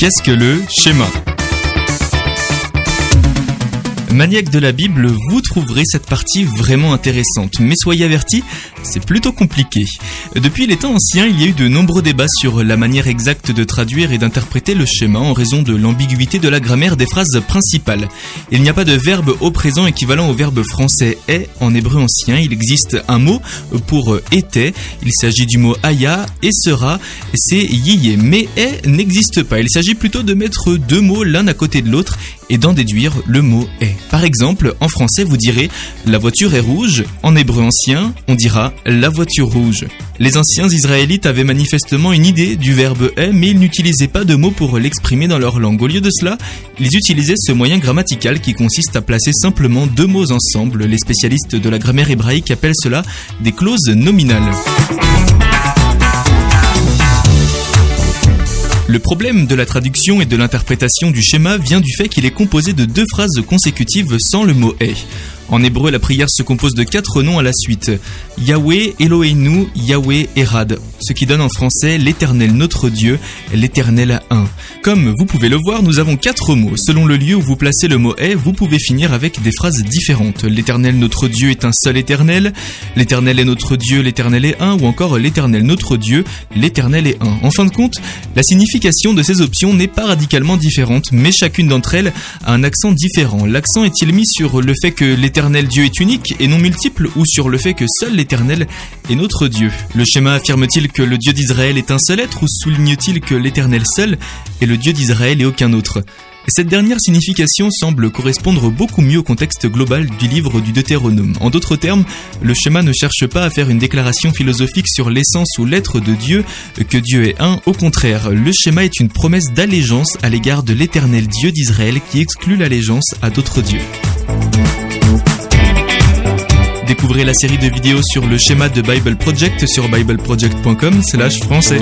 Qu'est-ce que le schéma? Maniaque de la Bible, vous trouverez cette partie vraiment intéressante, mais soyez avertis, c'est plutôt compliqué. Depuis les temps anciens, il y a eu de nombreux débats sur la manière exacte de traduire et d'interpréter le schéma en raison de l'ambiguïté de la grammaire des phrases principales. Il n'y a pas de verbe au présent équivalent au verbe français est en hébreu ancien. Il existe un mot pour était. Il s'agit du mot aya et sera. C'est yiyé. Mais est n'existe pas. Il s'agit plutôt de mettre deux mots l'un à côté de l'autre et d'en déduire le mot est. Par exemple, en français, vous direz la voiture est rouge. En hébreu ancien, on dira la voiture rouge. Les anciens israélites avaient manifestement une idée du verbe est, mais ils n'utilisaient pas de mots pour l'exprimer dans leur langue. Au lieu de cela, ils utilisaient ce moyen grammatical qui consiste à placer simplement deux mots ensemble. Les spécialistes de la grammaire hébraïque appellent cela des clauses nominales. Le problème de la traduction et de l'interprétation du schéma vient du fait qu'il est composé de deux phrases consécutives sans le mot est. En hébreu, la prière se compose de quatre noms à la suite. Yahweh Eloheinu, Yahweh Erad, ce qui donne en français l'éternel notre Dieu, l'éternel un. Comme vous pouvez le voir, nous avons quatre mots. Selon le lieu où vous placez le mot est, vous pouvez finir avec des phrases différentes. L'éternel notre Dieu est un seul éternel, l'éternel est notre Dieu, l'éternel est un, ou encore l'éternel notre Dieu, l'éternel est un. En fin de compte, la signification de ces options n'est pas radicalement différente, mais chacune d'entre elles a un accent différent. L'accent est-il mis sur le fait que l'éternel Dieu est unique et non multiple, ou sur le fait que seul l'éternel est notre Dieu Le schéma affirme-t-il que le Dieu d'Israël est un seul être, ou souligne-t-il que l'éternel seul est le Dieu d'Israël et aucun autre? Cette dernière signification semble correspondre beaucoup mieux au contexte global du livre du Deutéronome. En d'autres termes, le schéma ne cherche pas à faire une déclaration philosophique sur l'essence ou l'être de Dieu, que Dieu est un. Au contraire, le schéma est une promesse d'allégeance à l'égard de l'éternel Dieu d'Israël qui exclut l'allégeance à d'autres dieux. Découvrez la série de vidéos sur le schéma de Bible Project sur bibleproject.com/français.